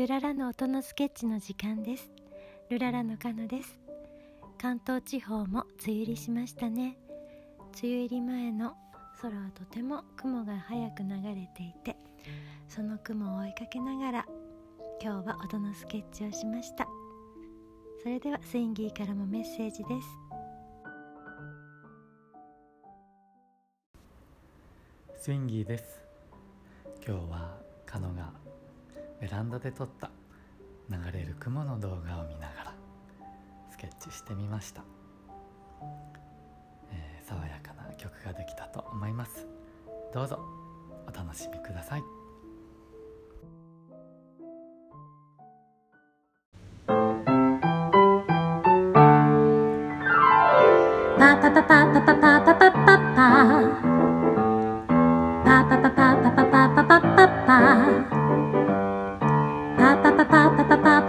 ルララの音のスケッチの時間です。ルララのカノです。関東地方も梅雨入りしましたね。梅雨入り前の空はとても雲が早く流れていてその雲を追いかけながら今日は音のスケッチをしました。それではスインギーからもメッセージです。スインギーです。今日はベランダで撮った流れる雲の動画を見ながらスケッチしてみました、えー、爽やかな曲ができたと思いますどうぞお楽しみくださいパパパパパパパパパパパ pa pa pa pa pa pa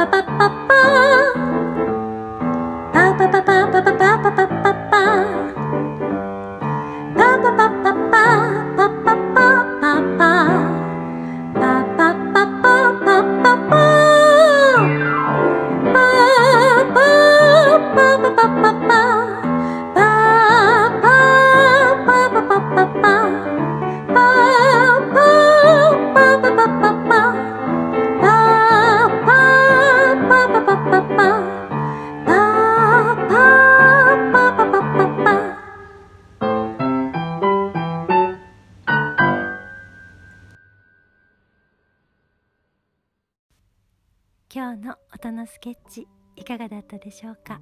今日の音のスケッチいかがだったでしょうか？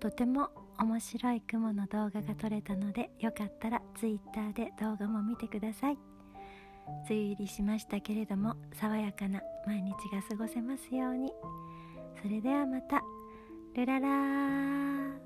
とても面白い雲の動画が撮れたのでよかったら Twitter で動画も見てください。梅雨入りしましたけれども爽やかな毎日が過ごせますように。それではまた。ルララー。